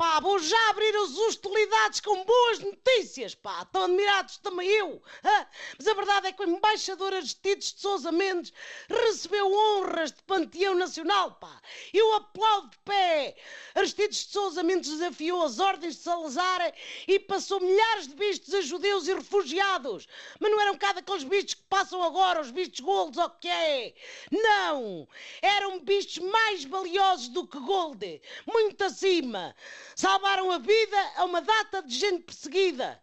Pá, vou já abrir as hostilidades com boas notícias, pá. Estão admirados também eu. Mas a verdade é que o embaixador Aristides de Sousa Mendes recebeu honras de panteão nacional, pá. Eu aplaudo de pé. Aristides de Sousa Mendes desafiou as ordens de Salazar e passou milhares de vistos a judeus e refugiados. Mas não eram cá daqueles vistos que passam agora, os vistos golds, que é? Não! Eram vistos mais valiosos do que gold. Muito acima. Salvaram a vida a uma data de gente perseguida.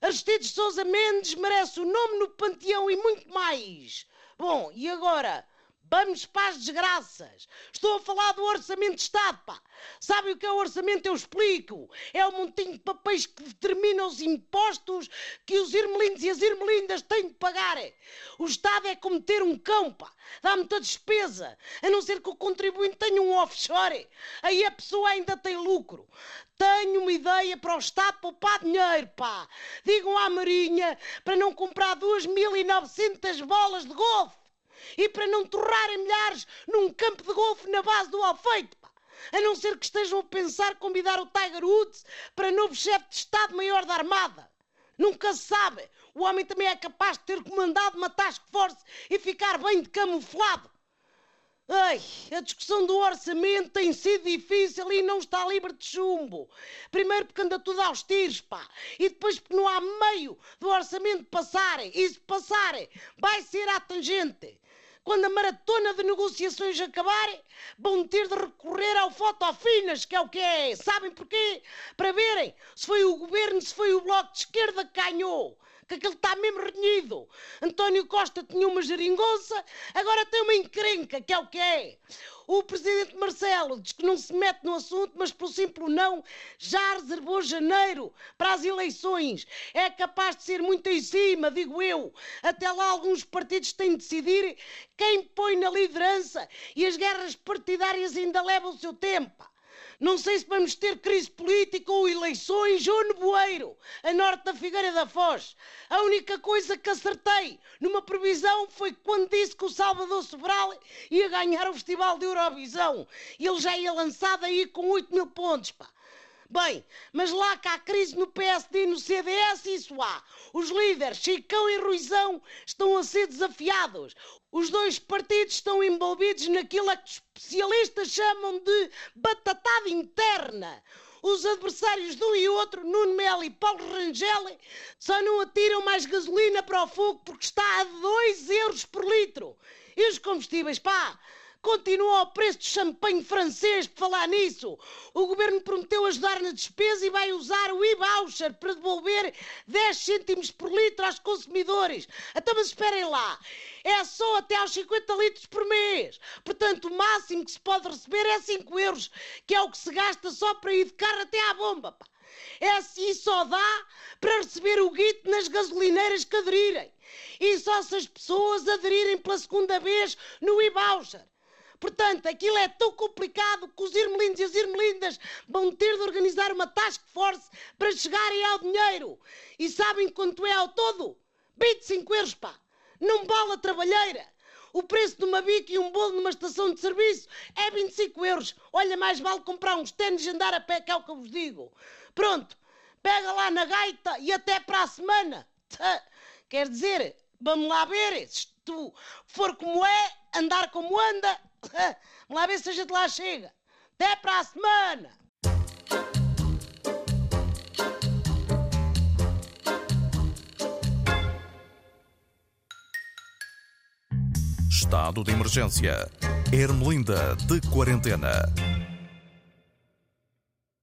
Aristides Sousa Mendes merece o nome no panteão e muito mais. Bom, e agora? Vamos para as desgraças. Estou a falar do Orçamento de Estado, pá. Sabe o que é o orçamento? Eu explico. É o montinho de papéis que determina os impostos que os irmelindos e as irmelindas têm de pagar. O Estado é como ter um cão, pá. Dá muita despesa. A não ser que o contribuinte tenha um offshore. Aí a pessoa ainda tem lucro. Tenho uma ideia para o Estado poupar dinheiro, pá. Digam à Marinha para não comprar 2.900 bolas de golfe e para não torrarem milhares num campo de golfe na base do Alfeito, pá. A não ser que estejam a pensar convidar o Tiger Woods para novo chefe de Estado-Maior da Armada. Nunca se sabe. O homem também é capaz de ter comandado uma task force e ficar bem de camuflado. Ai, a discussão do orçamento tem sido difícil e não está livre de chumbo. Primeiro porque anda tudo aos tiros, pá. E depois porque não há meio do orçamento passar. E se passar, vai ser à tangente. Quando a maratona de negociações acabar, vão ter de recorrer ao fotofinas, que é o que é. Sabem porquê? Para verem se foi o governo, se foi o bloco de esquerda que ganhou que aquele está mesmo renhido. António Costa tinha uma geringonça, agora tem uma encrenca, que é o que é. O presidente Marcelo diz que não se mete no assunto, mas pelo simples não, já reservou janeiro para as eleições. É capaz de ser muito em cima, digo eu. Até lá alguns partidos têm de decidir quem põe na liderança e as guerras partidárias ainda levam o seu tempo. Não sei se vamos ter crise política ou eleições ou nevoeiro, a norte da Figueira da Foz. A única coisa que acertei numa previsão foi quando disse que o Salvador Sobral ia ganhar o Festival de Eurovisão. Ele já ia lançado aí com 8 mil pontos, pá. Bem, mas lá cá há crise no PSD e no CDS, isso há. Os líderes, Chicão e Ruizão, estão a ser desafiados. Os dois partidos estão envolvidos naquilo a que especialistas chamam de batatada interna. Os adversários de um e outro, Nuno Melo e Paulo Rangel, só não atiram mais gasolina para o fogo porque está a 2 euros por litro. E os combustíveis, pá, Continua ao preço do champanhe francês, por falar nisso. O governo prometeu ajudar na despesa e vai usar o e-voucher para devolver 10 cêntimos por litro aos consumidores. Então, mas esperem lá. É só até aos 50 litros por mês. Portanto, o máximo que se pode receber é 5 euros, que é o que se gasta só para ir de carro até à bomba. É assim só dá para receber o guito nas gasolineiras que aderirem. E só se as pessoas aderirem pela segunda vez no e-voucher. Portanto, aquilo é tão complicado que os irmelindos e as irmelindas vão ter de organizar uma task force para chegarem ao dinheiro. E sabem quanto é ao todo? 25 euros, pá! Não vale a trabalheira! O preço de uma bica e um bolo numa estação de serviço é 25 euros. Olha, mais vale comprar uns ténis e andar a pé, que é o que eu vos digo. Pronto, pega lá na gaita e até para a semana. Quer dizer, vamos lá ver, se tu for como é, andar como anda, vamos lá ver se a gente lá chega. Até para a semana! Estado de emergência. Ermelinda de quarentena.